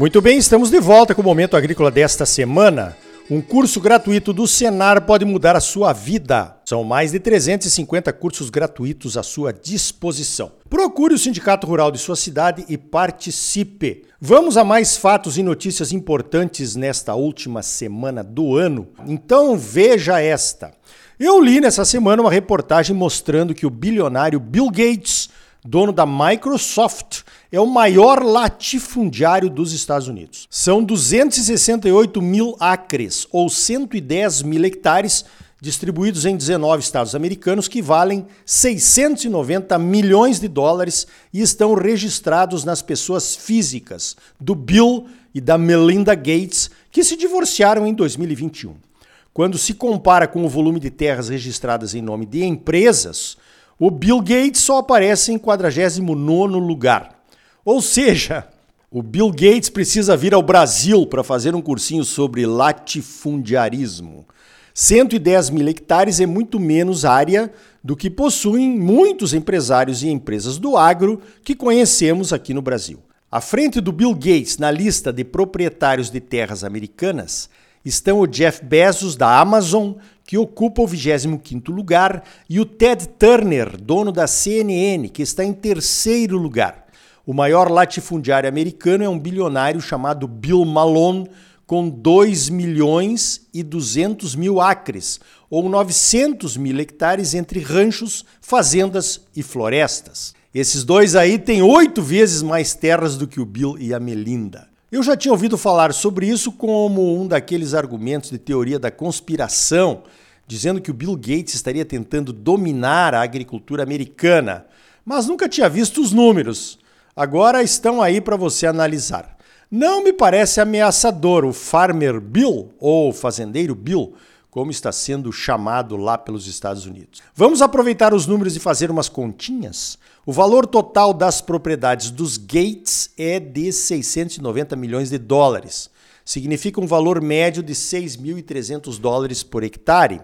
Muito bem, estamos de volta com o Momento Agrícola desta semana. Um curso gratuito do Senar pode mudar a sua vida. São mais de 350 cursos gratuitos à sua disposição. Procure o Sindicato Rural de sua cidade e participe. Vamos a mais fatos e notícias importantes nesta última semana do ano. Então veja esta. Eu li nessa semana uma reportagem mostrando que o bilionário Bill Gates, dono da Microsoft, é o maior latifundiário dos Estados Unidos. São 268 mil acres, ou 110 mil hectares, distribuídos em 19 estados americanos, que valem 690 milhões de dólares e estão registrados nas pessoas físicas do Bill e da Melinda Gates, que se divorciaram em 2021. Quando se compara com o volume de terras registradas em nome de empresas, o Bill Gates só aparece em 49º lugar. Ou seja, o Bill Gates precisa vir ao Brasil para fazer um cursinho sobre latifundiarismo. 110 mil hectares é muito menos área do que possuem muitos empresários e empresas do agro que conhecemos aqui no Brasil. À frente do Bill Gates na lista de proprietários de terras americanas estão o Jeff Bezos da Amazon, que ocupa o 25º lugar, e o Ted Turner, dono da CNN, que está em terceiro lugar. O maior latifundiário americano é um bilionário chamado Bill Malone, com 2 milhões e 200 mil acres, ou 900 mil hectares entre ranchos, fazendas e florestas. Esses dois aí têm oito vezes mais terras do que o Bill e a Melinda. Eu já tinha ouvido falar sobre isso como um daqueles argumentos de teoria da conspiração, dizendo que o Bill Gates estaria tentando dominar a agricultura americana, mas nunca tinha visto os números. Agora estão aí para você analisar. Não me parece ameaçador o Farmer Bill, ou Fazendeiro Bill, como está sendo chamado lá pelos Estados Unidos. Vamos aproveitar os números e fazer umas continhas? O valor total das propriedades dos Gates é de 690 milhões de dólares. Significa um valor médio de 6.300 dólares por hectare,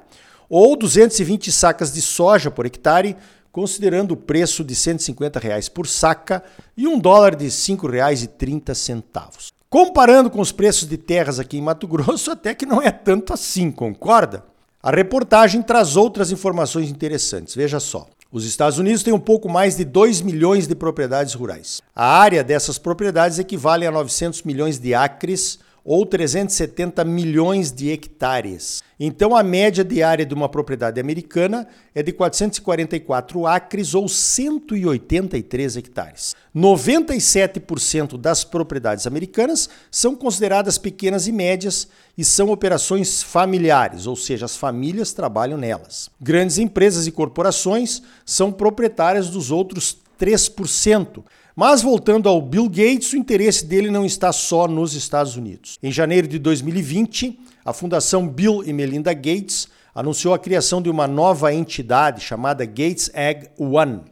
ou 220 sacas de soja por hectare, considerando o preço de 150 reais por saca e um dólar de R$ 5,30. Comparando com os preços de terras aqui em Mato Grosso, até que não é tanto assim, concorda? A reportagem traz outras informações interessantes. Veja só. Os Estados Unidos têm um pouco mais de 2 milhões de propriedades rurais. A área dessas propriedades equivale a 900 milhões de acres ou 370 milhões de hectares. Então, a média diária de uma propriedade americana é de 444 acres ou 183 hectares. 97% das propriedades americanas são consideradas pequenas e médias e são operações familiares, ou seja, as famílias trabalham nelas. Grandes empresas e corporações são proprietárias dos outros 3%. Mas voltando ao Bill Gates, o interesse dele não está só nos Estados Unidos. Em janeiro de 2020, a Fundação Bill e Melinda Gates anunciou a criação de uma nova entidade chamada Gates Egg One,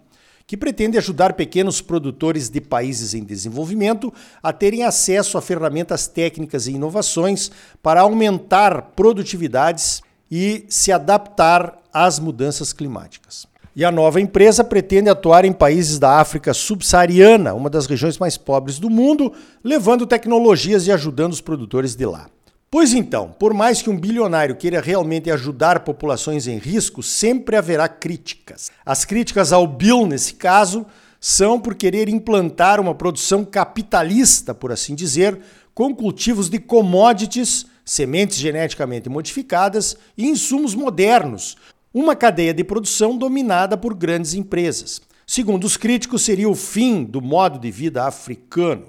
que pretende ajudar pequenos produtores de países em desenvolvimento a terem acesso a ferramentas técnicas e inovações para aumentar produtividades e se adaptar às mudanças climáticas. E a nova empresa pretende atuar em países da África subsaariana, uma das regiões mais pobres do mundo, levando tecnologias e ajudando os produtores de lá. Pois então, por mais que um bilionário queira realmente ajudar populações em risco, sempre haverá críticas. As críticas ao Bill, nesse caso, são por querer implantar uma produção capitalista, por assim dizer, com cultivos de commodities, sementes geneticamente modificadas e insumos modernos, uma cadeia de produção dominada por grandes empresas. Segundo os críticos, seria o fim do modo de vida africano.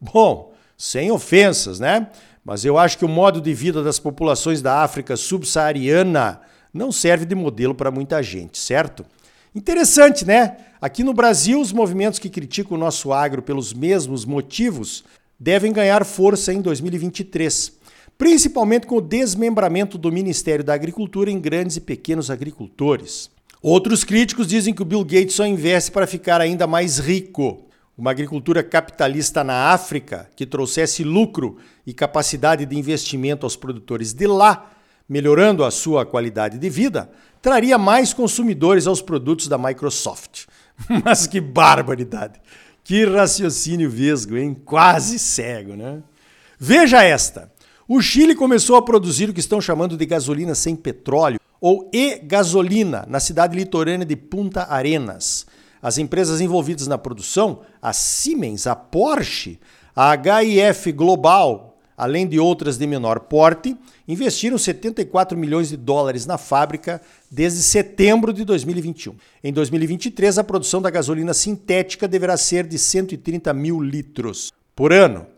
Bom, sem ofensas, né? Mas eu acho que o modo de vida das populações da África subsaariana não serve de modelo para muita gente, certo? Interessante, né? Aqui no Brasil, os movimentos que criticam o nosso agro pelos mesmos motivos devem ganhar força em 2023 principalmente com o desmembramento do Ministério da Agricultura em grandes e pequenos agricultores. Outros críticos dizem que o Bill Gates só investe para ficar ainda mais rico. Uma agricultura capitalista na África que trouxesse lucro e capacidade de investimento aos produtores de lá melhorando a sua qualidade de vida, traria mais consumidores aos produtos da Microsoft. Mas que barbaridade! Que raciocínio vesgo, hein? Quase cego, né? Veja esta. O Chile começou a produzir o que estão chamando de gasolina sem petróleo, ou e-gasolina, na cidade litorânea de Punta Arenas. As empresas envolvidas na produção, a Siemens, a Porsche, a HIF Global, além de outras de menor porte, investiram 74 milhões de dólares na fábrica desde setembro de 2021. Em 2023, a produção da gasolina sintética deverá ser de 130 mil litros por ano.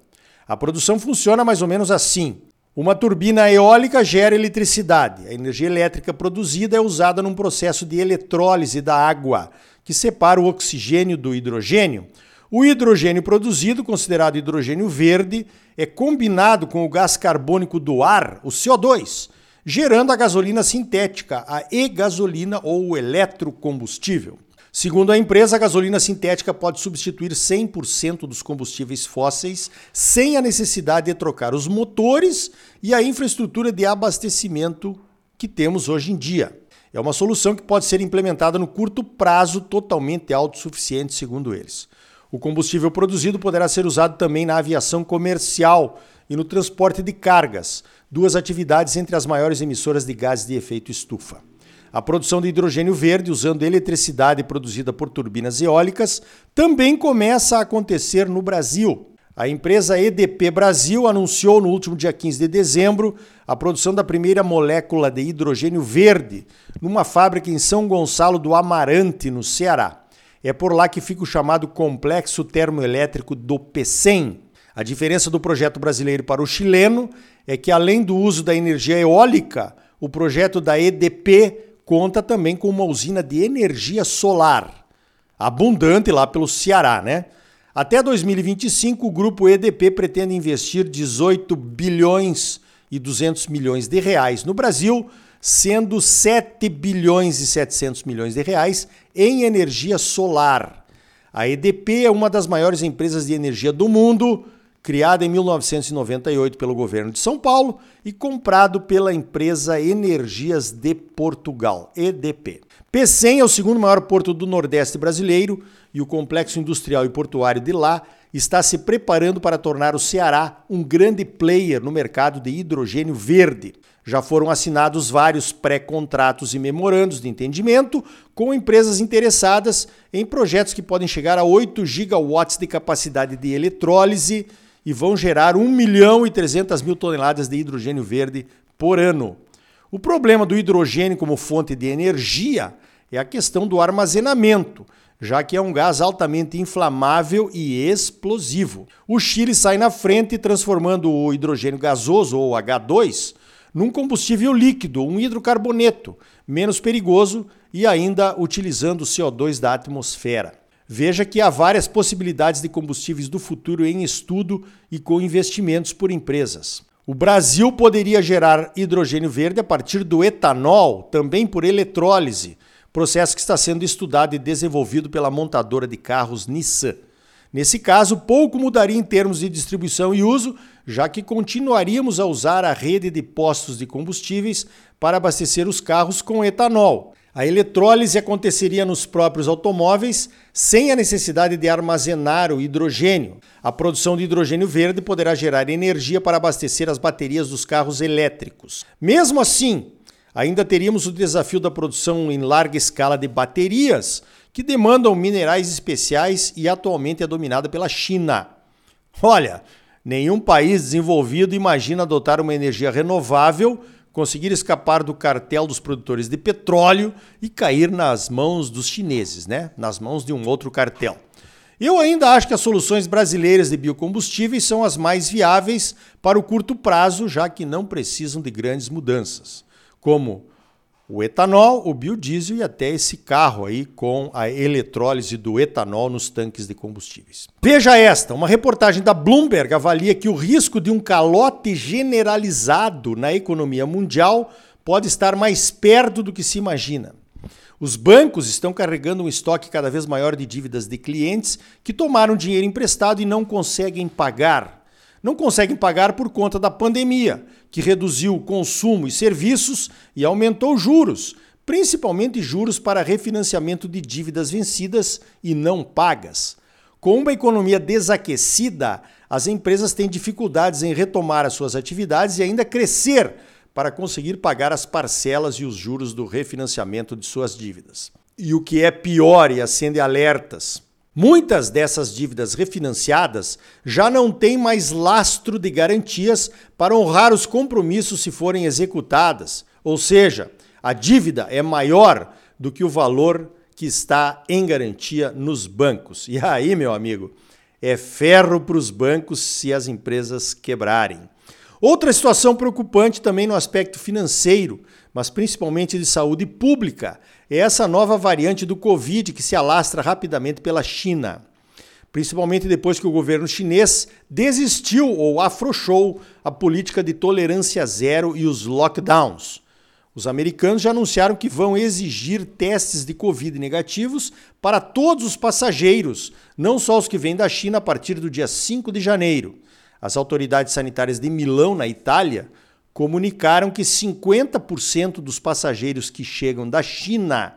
A produção funciona mais ou menos assim. Uma turbina eólica gera eletricidade. A energia elétrica produzida é usada num processo de eletrólise da água, que separa o oxigênio do hidrogênio. O hidrogênio produzido, considerado hidrogênio verde, é combinado com o gás carbônico do ar, o CO2, gerando a gasolina sintética, a e-gasolina ou eletrocombustível. Segundo a empresa, a gasolina sintética pode substituir 100% dos combustíveis fósseis sem a necessidade de trocar os motores e a infraestrutura de abastecimento que temos hoje em dia. É uma solução que pode ser implementada no curto prazo, totalmente autossuficiente, segundo eles. O combustível produzido poderá ser usado também na aviação comercial e no transporte de cargas, duas atividades entre as maiores emissoras de gases de efeito estufa. A produção de hidrogênio verde usando eletricidade produzida por turbinas eólicas também começa a acontecer no Brasil. A empresa EDP Brasil anunciou no último dia 15 de dezembro a produção da primeira molécula de hidrogênio verde numa fábrica em São Gonçalo do Amarante, no Ceará. É por lá que fica o chamado Complexo Termoelétrico do PECEM. A diferença do projeto brasileiro para o chileno é que, além do uso da energia eólica, o projeto da EDP conta também com uma usina de energia solar, abundante lá pelo Ceará, né? Até 2025, o grupo EDP pretende investir 18 bilhões e 200 milhões de reais no Brasil sendo 7 bilhões e 700 milhões de reais em energia solar. A EDP é uma das maiores empresas de energia do mundo, criada em 1998 pelo governo de São Paulo e comprado pela empresa Energias de Portugal, EDP. Pecém é o segundo maior porto do Nordeste brasileiro e o complexo industrial e portuário de lá está se preparando para tornar o Ceará um grande player no mercado de hidrogênio verde. Já foram assinados vários pré-contratos e memorandos de entendimento com empresas interessadas em projetos que podem chegar a 8 gigawatts de capacidade de eletrólise e vão gerar 1 milhão e 300 mil toneladas de hidrogênio verde por ano. O problema do hidrogênio como fonte de energia é a questão do armazenamento, já que é um gás altamente inflamável e explosivo. O Chile sai na frente transformando o hidrogênio gasoso, ou H2, num combustível líquido, um hidrocarboneto, menos perigoso e ainda utilizando o CO2 da atmosfera. Veja que há várias possibilidades de combustíveis do futuro em estudo e com investimentos por empresas. O Brasil poderia gerar hidrogênio verde a partir do etanol, também por eletrólise, processo que está sendo estudado e desenvolvido pela montadora de carros Nissan. Nesse caso, pouco mudaria em termos de distribuição e uso, já que continuaríamos a usar a rede de postos de combustíveis para abastecer os carros com etanol. A eletrólise aconteceria nos próprios automóveis sem a necessidade de armazenar o hidrogênio. A produção de hidrogênio verde poderá gerar energia para abastecer as baterias dos carros elétricos. Mesmo assim, ainda teríamos o desafio da produção em larga escala de baterias, que demandam minerais especiais e atualmente é dominada pela China. Olha, nenhum país desenvolvido imagina adotar uma energia renovável, conseguir escapar do cartel dos produtores de petróleo e cair nas mãos dos chineses, né? Nas mãos de um outro cartel. Eu ainda acho que as soluções brasileiras de biocombustíveis são as mais viáveis para o curto prazo, já que não precisam de grandes mudanças, como o etanol, o biodiesel e até esse carro aí com a eletrólise do etanol nos tanques de combustíveis. Veja esta, uma reportagem da Bloomberg avalia que o risco de um calote generalizado na economia mundial pode estar mais perto do que se imagina. Os bancos estão carregando um estoque cada vez maior de dívidas de clientes que tomaram dinheiro emprestado e não conseguem pagar. Não conseguem pagar por conta da pandemia, que reduziu o consumo e serviços e aumentou juros, principalmente juros para refinanciamento de dívidas vencidas e não pagas. Com uma economia desaquecida, as empresas têm dificuldades em retomar as suas atividades e ainda crescer para conseguir pagar as parcelas e os juros do refinanciamento de suas dívidas. E o que é pior e acende alertas, Muitas dessas dívidas refinanciadas já não têm mais lastro de garantias para honrar os compromissos se forem executadas, ou seja, a dívida é maior do que o valor que está em garantia nos bancos. E aí, meu amigo, é ferro para os bancos se as empresas quebrarem. Outra situação preocupante também no aspecto financeiro, mas principalmente de saúde pública, é essa nova variante do Covid que se alastra rapidamente pela China. Principalmente depois que o governo chinês desistiu ou afrouxou a política de tolerância zero e os lockdowns. Os americanos já anunciaram que vão exigir testes de Covid negativos para todos os passageiros, não só os que vêm da China a partir do dia 5 de janeiro. As autoridades sanitárias de Milão, na Itália, comunicaram que 50% dos passageiros que chegam da China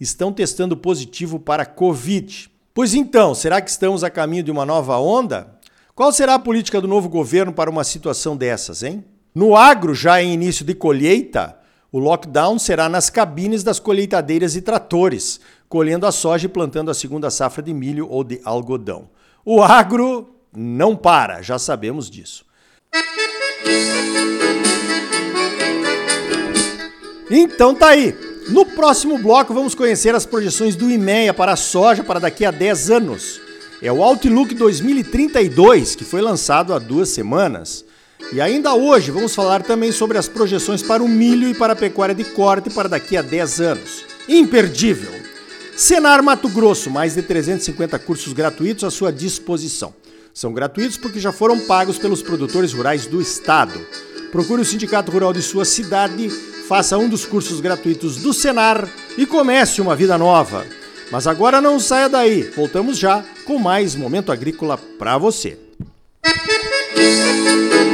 estão testando positivo para Covid. Pois então, será que estamos a caminho de uma nova onda? Qual será a política do novo governo para uma situação dessas, hein? No agro, já em início de colheita, o lockdown será nas cabines das colheitadeiras e tratores, colhendo a soja e plantando a segunda safra de milho ou de algodão. O agro não para, já sabemos disso. Então tá aí. No próximo bloco vamos conhecer as projeções do IMEA para a soja para daqui a 10 anos. É o Outlook 2032, que foi lançado há duas semanas. E ainda hoje vamos falar também sobre as projeções para o milho e para a pecuária de corte para daqui a 10 anos. Imperdível! Senar Mato Grosso, mais de 350 cursos gratuitos à sua disposição. São gratuitos porque já foram pagos pelos produtores rurais do estado. Procure o Sindicato Rural de sua cidade, faça um dos cursos gratuitos do Senar e comece uma vida nova. Mas agora não saia daí, voltamos já com mais Momento Agrícola para você. Música